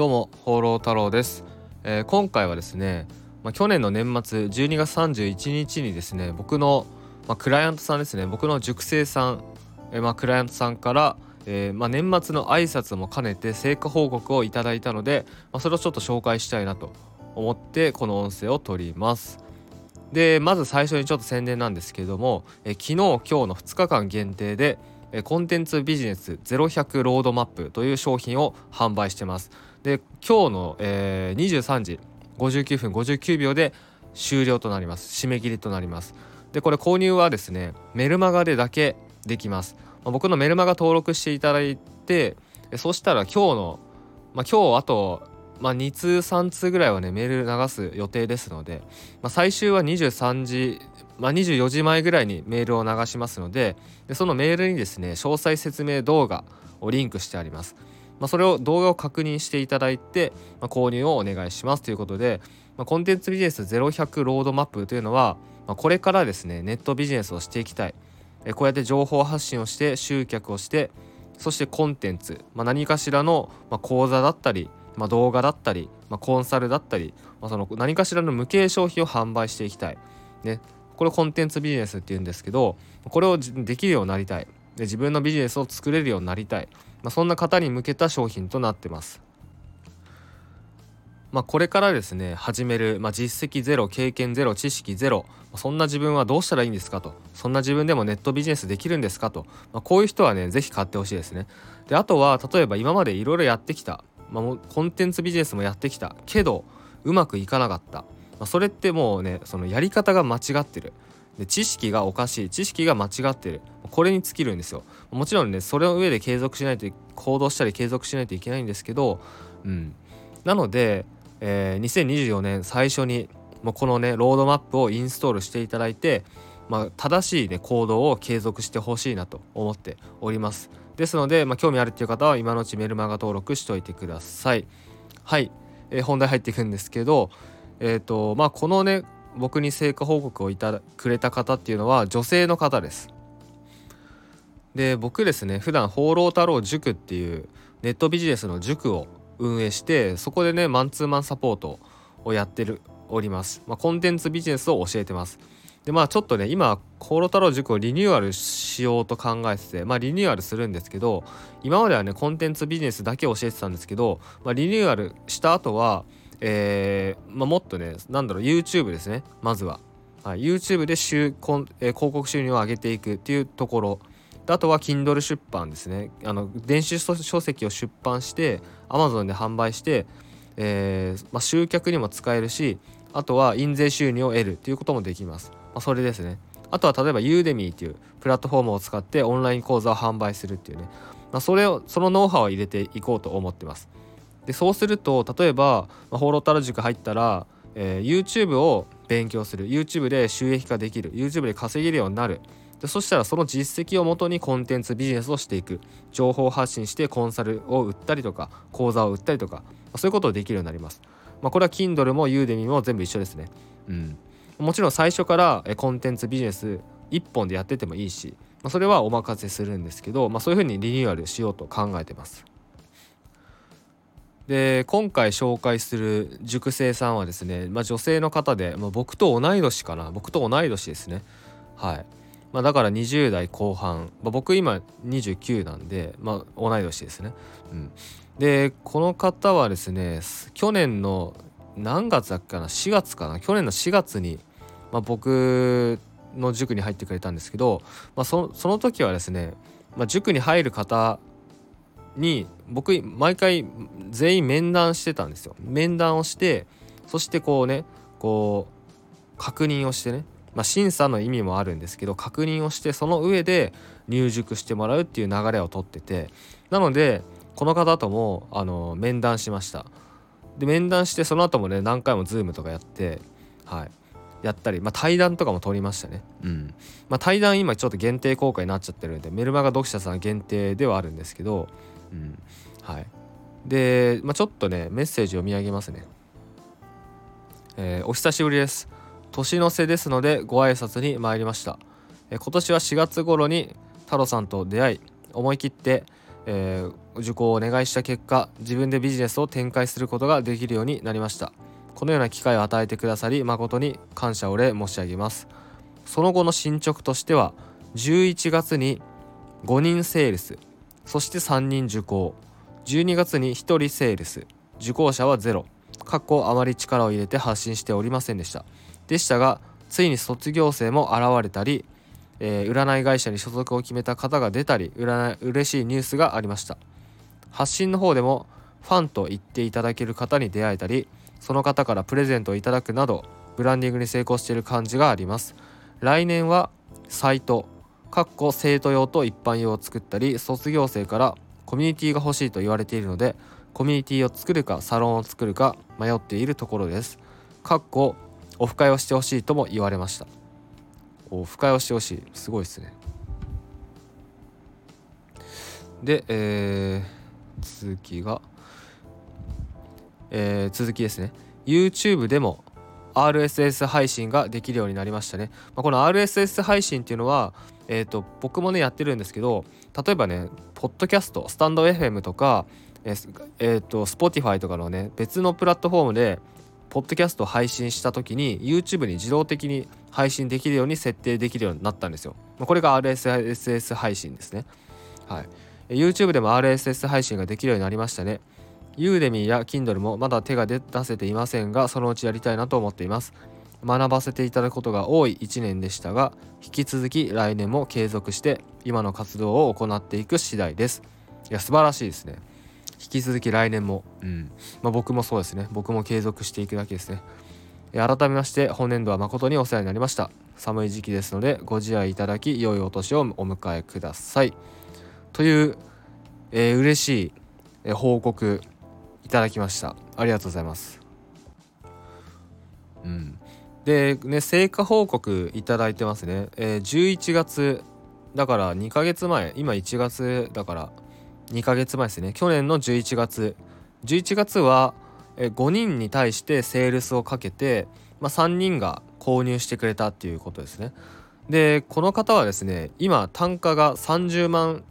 どうも放浪太郎です、えー、今回はですね、まあ、去年の年末12月31日にですね僕の、まあ、クライアントさんですね僕の塾生さん、えー、まあ、クライアントさんから、えー、ま年末の挨拶も兼ねて成果報告をいただいたので、まそれをちょっと紹介したいなと思ってこの音声を取ります。でまず最初にちょっと宣伝なんですけれども、え昨日今日の2日間限定でコンテンツビジネス0100ロードマップという商品を販売してます。で今日の、えー、23時59分59秒で終了となります。締め切りとなります。でこれ購入はですねメルマガでだけできます、まあ、僕のメルマガ登録していただいてそしたら今日の、まあ、今日あと、まあ、2通3通ぐらいはねメール流す予定ですので、まあ、最終は23時、まあ、24時前ぐらいにメールを流しますのででそのメールにですね詳細説明動画をリンクしてあります。まあ、それを動画を確認していただいて、まあ、購入をお願いしますということで、まあ、コンテンツビジネス0100ロードマップというのは、ま、これからですねネットビジネスをしていきたい。えこうやって情報発信をして集客をしてそしてコンテンツ、ま、何かしらの、ま、講座だったり、ま、動画だったり、ま、コンサルだったり、まあ、その何かしらの無形商品を販売していきたい。ね、これコンテンツビジネスっていうんですけどこれをできるようになりたい。で自分のビジネスを作れるようになりたい。まあ、そんな方に向けた商品となってます。まあ、これからですね始める、まあ、実績ゼロ経験ゼロ知識ゼロそんな自分はどうしたらいいんですかとそんな自分でもネットビジネスできるんですかと、まあ、こういう人はね是非買ってほしいですね。であとは例えば今までいろいろやってきた、まあ、コンテンツビジネスもやってきたけどうまくいかなかった、まあ、それってもうねそのやり方が間違ってる。で知識がおかしい。知識が間違ってる。これに尽きるんですよ。もちろんねそれの上で継続しないと行動したり継続しないといけないんですけどうん。なので、えー、2024年最初にもうこのねロードマップをインストールしていただいて、まあ、正しい、ね、行動を継続してほしいなと思っております。ですので、まあ、興味あるっていう方は今のうちメルマガ登録しておいてください。はい、えー、本題入っていくんですけどえっ、ー、とまあこのね僕に成果報告をいたくれた方っていうのは女性の方です。で僕ですね普段放浪太郎塾っていうネットビジネスの塾を運営してそこでねマンツーマンサポートをやってるおります、まあ、コンテンツビジネスを教えてますでまあちょっとね今放浪太郎塾をリニューアルしようと考えててまあリニューアルするんですけど今まではねコンテンツビジネスだけ教えてたんですけど、まあ、リニューアルした後はえー、まあ、もっとねなんだろう YouTube ですねまずは、はい、YouTube で週こん、えー、広告収入を上げていくっていうところ。あとは Kindle 出版ですね。あの電子書籍を出版して Amazon で販売して、えー、まあ、集客にも使えるしあとは印税収入を得るっていうこともできます、まあ、それですね。あとは例えば Udemy っていうプラットフォームを使ってオンライン講座を販売するっていうね、まあ、それをそのノウハウを入れていこうと思ってます。でそうすると例えば、まあ、放浪太郎塾入ったら、えー、YouTube を勉強する。YouTube で収益化できる。YouTube で稼げるようになる。でそしたらその実績をもとにコンテンツビジネスをしていく。情報発信してコンサルを売ったりとか講座を売ったりとか、ま、そういうことをできるようになります、まあ、これは Kindle も Udemy も全部一緒ですね。うん。もちろん最初からコンテンツビジネス1本でやっててもいいし、まあ、それはお任せするんですけど、まあ、そういうふうにリニューアルしようと考えてます。で今回紹介する塾生さんはですね、まあ、女性の方で、まあ、僕と同い年かな僕と同い年ですね。はい、まあ、だから20代後半、まあ、僕今29なんで、まあ、同い年ですね、うん、でこの方はですね去年の何月だっけかな4月かな去年の4月に、まあ、僕の塾に入ってくれたんですけど、まあそ、その時はですね、まあ、塾に入る方に僕毎回全員面談してたんですよ。面談をしてそしてこうねこう確認をしてね。まあ、審査の意味もあるんですけど確認をしてその上で入塾してもらうっていう流れをとってて。なのでこの方ともあの面談しました。で面談してその後もね何回も Zoom とかやってはい。やったり、まあ、対談とかも取りましたね。うん。まあ、対談今ちょっと限定公開になっちゃってるんで、メルマガ読者さん限定ではあるんですけど、うん。はい。で、まあ、ちょっとね、メッセージを見上げますね。えー、お久しぶりです。年の瀬ですのでご挨拶に参りました。えー、今年は4月頃に太郎さんと出会い、思い切って、えー、受講をお願いした結果自分でビジネスを展開することができるようになりましたこのような機会を与えてくださり誠に感謝お礼申し上げますその後の進捗としては11月に5人セールスそして3人受講。12月に1人セールス。受講者はゼロ。かっこあまり力を入れて発信しておりませんでした。でしたがついに卒業生も現れたり、えー、占い会社に所属を決めた方が出たり占い嬉しいニュースがありました。発信の方でもファンと言っていただける方に出会えたりその方からプレゼントをいただくなどブランディングに成功している感じがあります。来年はサイト。かっこ生徒用と一般用を作ったり卒業生からコミュニティが欲しいと言われているのでコミュニティを作るかサロンを作るか迷っているところです。かっこオフ会をしてほしいとも言われました。オフ会をしてほしい。すごいですね。で、えー、続きが、えー、続きですね。YouTube でも RSS 配信ができるようになりましたね、まあ、この RSS 配信っていうのはえーと、僕もねやってるんですけど例えばねポッドキャストスタンド FM とかえー、えーと Spotify とかのね別のプラットフォームでポッドキャストを配信した時に YouTube に自動的に配信できるように設定できるようになったんですよ。これが RSS 配信ですね。はい。YouTube でも RSS 配信ができるようになりましたね。ユーデミーや Kindle もまだ手が出せていませんが、そのうちやりたいなと思っています。学ばせていただくことが多い1年でしたが、引き続き来年も継続して今の活動を行っていく次第です。いや、素晴らしいですね。引き続き来年も、うん。まあ、僕もそうですね。僕も継続していくだけですね。改めまして本年度は誠にお世話になりました。寒い時期ですのでご自愛いただき良いお年をお迎えください。という、えー、嬉しい、え報告いただきました。ありがとうございます。うん。でね成果報告いただいてますね、えー、11月だから2ヶ月前。今1月だから2ヶ月前ですね。去年の11月。11月は5人に対してセールスをかけて、まあ、3人が購入してくれたっていうことですね。でこの方はですね今単価が30万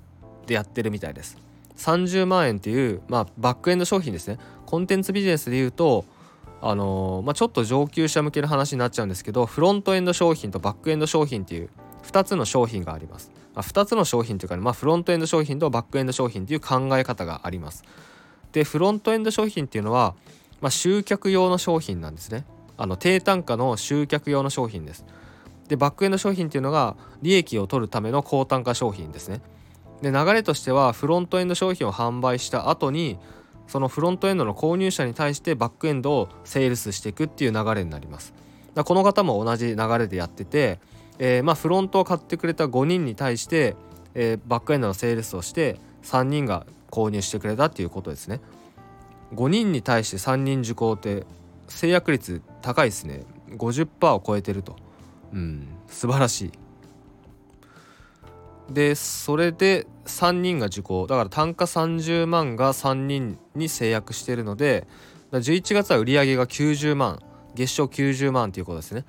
でやってるみたいです。30万円っていう、まあ、バックエンド商品ですね。コンテンツビジネスでいうとあのー、まあ、ちょっと上級者向けの話になっちゃうんですけどフロントエンド商品とバックエンド商品っていう2つの商品がありますまあ、2つの商品というか、ね、まあ、フロントエンド商品とバックエンド商品という考え方があります。でフロントエンド商品っていうのは、ま、集客用の商品なんですね。あの低単価の集客用の商品です。でバックエンド商品っていうのが利益を取るための高単価商品ですね。で流れとしてはフロントエンド商品を販売した後にそのフロントエンドの購入者に対してバックエンドをセールスしていくっていう流れになります。だこの方も同じ流れでやっててえー、まあ、フロントを買ってくれた5人に対して、えー、バックエンドのセールスをして3人が購入してくれたっていうことですね。5人に対して3人受講って制約率高いですね。50%を超えてると。うん素晴らしい。でそれで3人が受講。だから単価30万が3人に制約しているので11月は売り上げが90万月賞90万っていうことですね。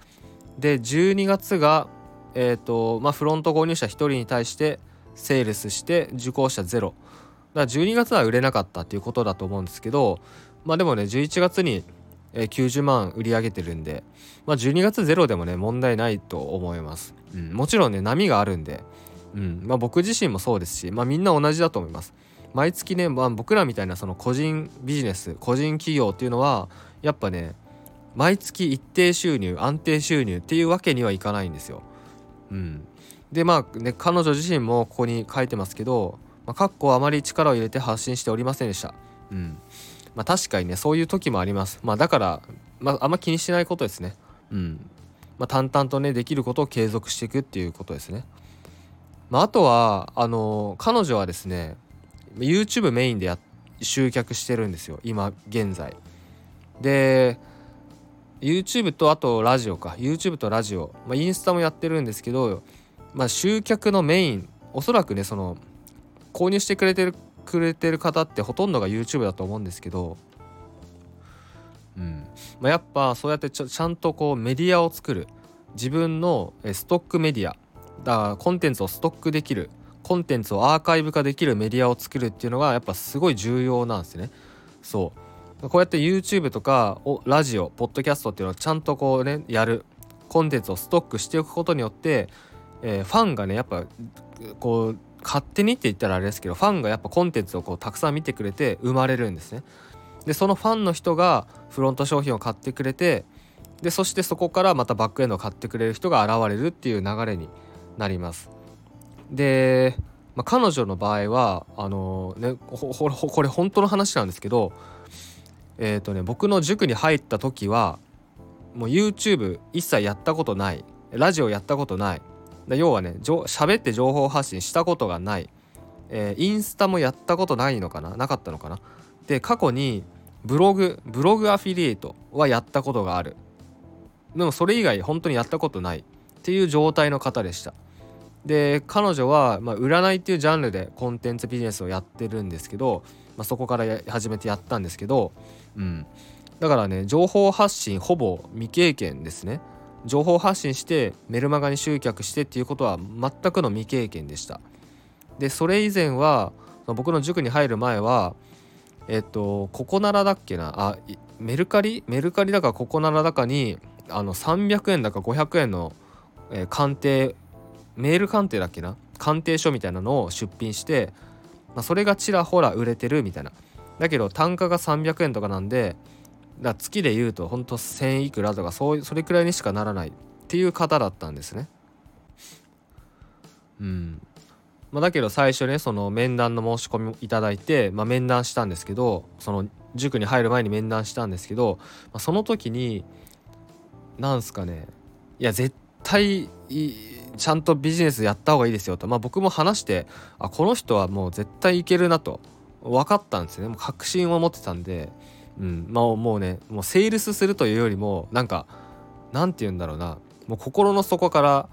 で12月がえーとまあ、フロント購入者1人に対してセールスして受講者ゼロ。だから12月は売れなかったっていうことだと思うんですけどまあでもね11月に90万売り上げてるんで、まあ、12月ゼロでもね問題ないと思います、うん、もちろんね波があるんで、うん。まあ、僕自身もそうですし、まあ、みんな同じだと思います。毎月ね、まあ、僕らみたいなその個人ビジネス個人企業っていうのはやっぱね毎月一定収入安定収入っていうわけにはいかないんですよ。うん、でまあね彼女自身もここに書いてますけど「まあ、かっこあまり力を入れて発信しておりませんでした」うん。まあ、確かにねそういう時もあります、まあ、だから、まあ、あんま気にしないことですね。うん。まあ、淡々とねできることを継続していくっていうことですね、まあ、あとはあの彼女はですね YouTube メインでや集客してるんですよ。今現在。で YouTube とあとラジオか。YouTube とラジオ、まあ、インスタもやってるんですけど、まあ、集客のメイン。おそらくねその購入してくれてるくれてる方ってほとんどが YouTube だと思うんですけど、うん。まあ、やっぱそうやってちゃんとこうメディアを作る。自分のストックメディア。だからコンテンツをストックできるコンテンツをアーカイブ化できるメディアを作るっていうのがやっぱすごい重要なんですね。そうこうやって YouTube とかラジオポッドキャストっていうのをちゃんとこうねやるコンテンツをストックしておくことによって、えー、ファンがねやっぱこう勝手にって言ったらあれですけどファンがやっぱコンテンツをこうたくさん見てくれて生まれるんですね。でそのファンの人がフロント商品を買ってくれてでそしてそこからまたバックエンドを買ってくれる人が現れるっていう流れになります。で、まあ、彼女の場合はあのねこれ本当の話なんですけどえ、ー、とね僕の塾に入った時はもう YouTube 一切やったことない。ラジオやったことない。要はね喋って情報発信したことがない、えー、インスタもやったことないのかな？なかったのかな？で過去にブログブログアフィリエイトはやったことがある。でもそれ以外本当にやったことない。っていう状態の方でした。で彼女は、まあ、占いっていうジャンルでコンテンツビジネスをやってるんですけど、まあ、そこから始めてやったんですけど、うん、だからね情報発信ほぼ未経験ですね。情報発信してメルマガに集客してっていうことは全くの未経験でした。でそれ以前は僕の塾に入る前はえっとここならだっけな？あメルカリ？メルカリだかここならだかにあの300円だか500円の、えー、鑑定メール鑑定だっけな？鑑定書みたいなのを出品して、まあ、それがちらほら売れてるみたいな。だけど単価が300円とかなんでだ月で言うとほんと1000いくらとかそうそれくらいにしかならない。っていう方だったんですね。うん。まあ、だけど最初ねその面談の申し込みいただいて、まあ、面談したんですけどその塾に入る前に面談したんですけど、まあ、その時になんすかね。いや絶対ちゃんとビジネスやった方がいいですよと、まあ、僕も話してあこの人はもう絶対いけるなと。分かったんですよね。もう確信を持ってたんで、うん。まあ、もうねもうセールスするというよりもなんかなんて言うんだろうな。もう心の底から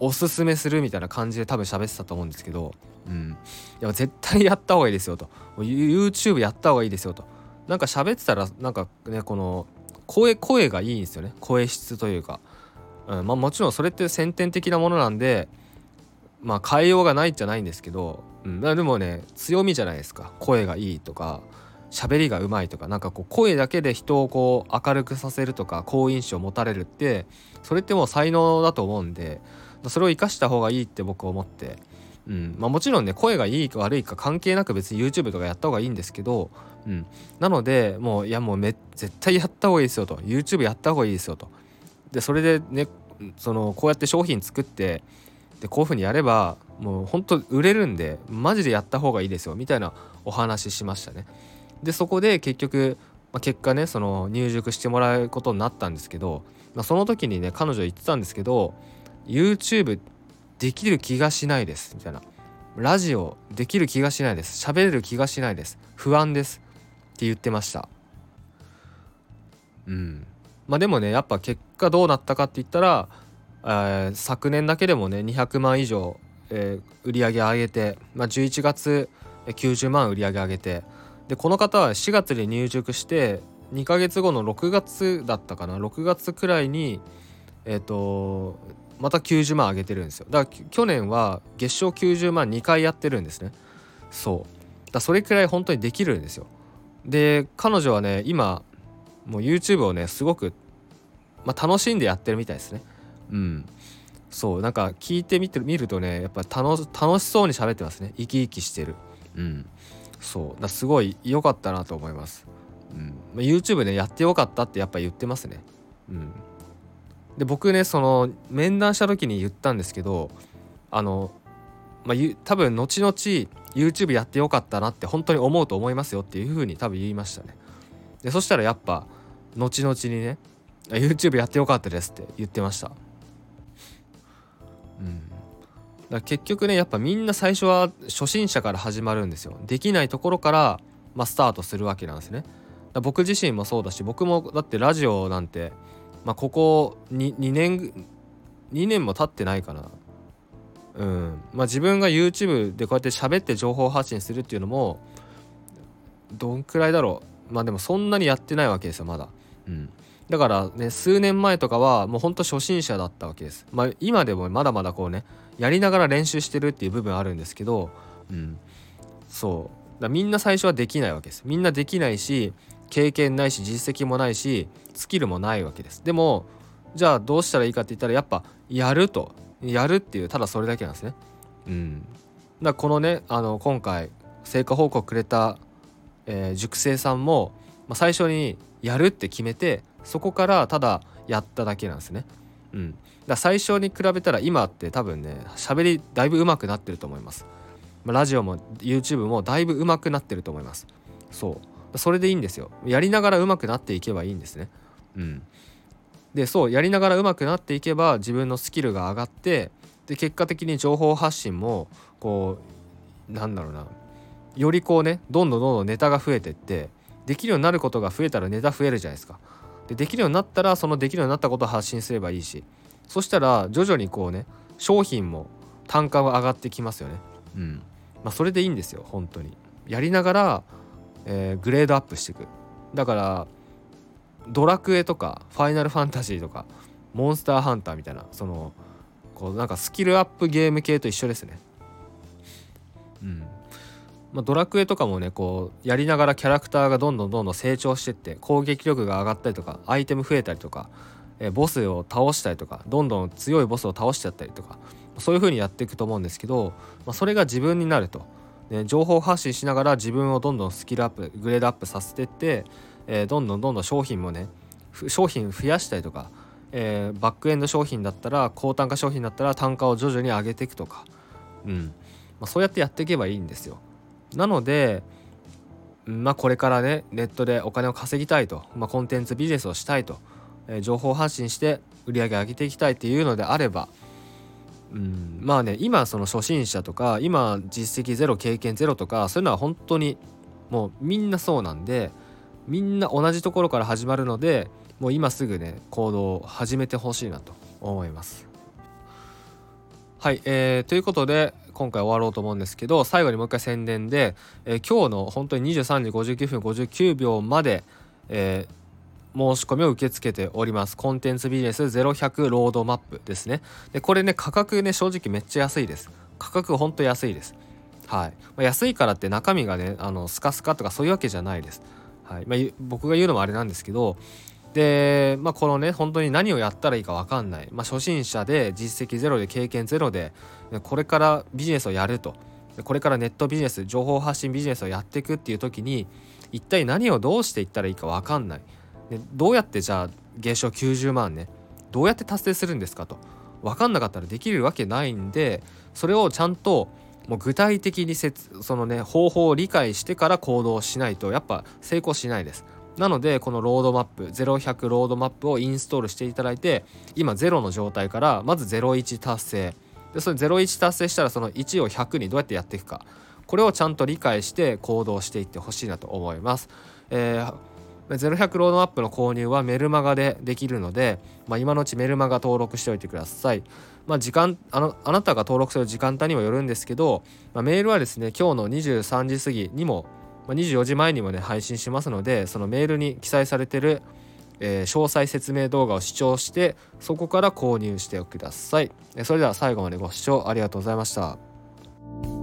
おすすめするみたいな感じで多分喋ってたと思うんですけど、うん、いや絶対やった方がいいですよと。YouTube やった方がいいですよと。なんか喋ってたらなんかねこの声声がいいんですよね。声質というか、うんまあ、もちろんそれって先天的なものなんでまあ変えようがないじゃないんですけど、うん、でもね強みじゃないですか。声がいいとか喋りがうまいとか。なんかこう声だけで人をこう明るくさせるとか好印象を持たれるってそれってもう才能だと思うんでそれを生かした方がいいって僕は思って、うんまあ、もちろんね声がいいか悪いか関係なく別に YouTube とかやった方がいいんですけど、うん、なのでもういやもうめ絶対やった方がいいですよと。YouTube やった方がいいですよと。でそれでねそのこうやって商品作ってでこういう風にやればもうほんと売れるんでマジでやった方がいいですよみたいなお話ししましたね。でそこで結局、まあ、結果ねその入塾してもらうことになったんですけど、まあ、その時にね彼女言ってたんですけど YouTube できる気がしないですみたいな。ラジオできる気がしないです喋れる気がしないです不安ですって言ってました。うん。まあでもねやっぱ結果どうなったかって言ったら、えー、昨年だけでもね200万以上、えー、売り上げ上げて、まあ、11月90万売り上げ上げてでこの方は4月に入塾して2ヶ月後の6月だったかな6月くらいにえっ、ー、とまた90万上げてるんですよ。だから去年は月賞90万2回やってるんですね。そう。だそれくらい本当にできるんですよ。で彼女はね今もう YouTube をねすごく、まあ、楽しんでやってるみたいですね。うん。そうなんか聞いてみてみるとねやっぱ楽楽しそうに喋ってますね。生き生きしてる。うん。そうだすごい良かったなと思います、うん。まあ、YouTube ねやってよかったってやっぱ言ってますね。うん。で僕ねその面談した時に言ったんですけどあの、まあ、多分後々 YouTube やってよかったなって本当に思うと思いますよっていう風に多分言いましたね。でそしたらやっぱ後々にね YouTube やってよかったですって言ってました。うん。だ結局ねやっぱみんな最初は初心者から始まるんですよ。できないところから、まあ、スタートするわけなんですね。僕自身もそうだし僕もだってラジオなんてまあ、ここ 2, 2年2年も経ってないかなうん。まあ自分が YouTube でこうやって喋って情報発信するっていうのもどんくらいだろう。まあでもそんなにやってないわけですよまだうんだからね数年前とかはもうほんと初心者だったわけです。まあ今でもまだまだこうねやりながら練習してるっていう部分あるんですけど、うん、そうだみんな最初はできないわけです。みんなできないし経験ないし実績もないしスキルもないわけです。でもじゃあどうしたらいいかって言ったらやっぱやるとやるっていうただそれだけなんですね。うん、だこのねあの今回成果報告くれた、えー、塾生さんも、まあ、最初にやるって決めてそこからただやっただけなんですね。うん、だ最初に比べたら今って多分ね喋りだいぶ上手くなってると思います。まあ、ラジオも YouTube もだいぶ上手くなってると思います。そうそれでいいんですよ。やりながら上手くなっていけばいいんですね。うん、でそうやりながら上手くなっていけば自分のスキルが上がってで結果的に情報発信もこうなんだろうなよりこうねどんどんどんどんネタが増えてってできるようになることが増えたらネタ増えるじゃないですか。でできるようになったらそのできるようになったことを発信すればいいしそしたら徐々にこうね商品も単価が上がってきますよね。うん。まあそれでいいんですよ本当に。やりながら、えー、グレードアップしていく。だからドラクエとかファイナルファンタジーとかモンスターハンターみたいなそのこうなんかスキルアップゲーム系と一緒ですね。うんまあ、ドラクエとかもねこうやりながらキャラクターがどんどんどんどん成長してって攻撃力が上がったりとかアイテム増えたりとか、えボスを倒したりとかどんどん強いボスを倒しちゃったりとかそういう風にやっていくと思うんですけど、まあ、それが自分になると、ね、情報発信しながら自分をどんどんスキルアップグレードアップさせてって、えー、どんどんどんどん商品もね商品増やしたりとか、えー、バックエンド商品だったら高単価商品だったら単価を徐々に上げていくとか、うん。まあ、そうやってやっていけばいいんですよ。なのでまあこれからねネットでお金を稼ぎたいと、まあ、コンテンツビジネスをしたいと、えー、情報発信して売り上げ上げていきたいっていうのであればうんまあね今その初心者とか今実績ゼロ経験ゼロとかそういうのは本当にもうみんなそうなんでみんな同じところから始まるのでもう今すぐね行動を始めてほしいなと思います。はい、えー、ということで今回終わろうと思うんですけど最後にもう一回宣伝で、えー、今日の本当に23時59分59秒まで、えー、申し込みを受け付けております。コンテンツビジネス0100ロードマップですね。でこれね価格ね正直めっちゃ安いです。価格ほんと安いです。はい、ま、安いからって中身がねあのスカスカとかそういうわけじゃないです。はい。まあ、僕が言うのもあれなんですけどで、まあ、このね本当に何をやったらいいか分かんない、まあ、初心者で実績ゼロで経験ゼロでこれからビジネスをやると。これからネットビジネス情報発信ビジネスをやっていくっていう時に一体何をどうしていったらいいか分かんない。でどうやってじゃあ月賞90万ねどうやって達成するんですかと。分かんなかったらできるわけないんでそれをちゃんともう具体的にせそのね方法を理解してから行動しないとやっぱ成功しないです。なのでこのロードマップ0100ロードマップをインストールしていただいて今0の状態からまず01達成でそれ01達成したらその1を100にどうやってやっていくかこれをちゃんと理解して行動していってほしいなと思います。えー0100ロードマップの購入はメルマガでできるので、まあ、今のうちメルマガ登録しておいてください。まあ、時間あのあなたが登録する時間帯にもよるんですけど、まあ、メールはですね今日の23時過ぎにも、24時前にもね配信しますのでそのメールに記載されてる、えー、詳細説明動画を視聴してそこから購入してください。それでは最後までご視聴ありがとうございました。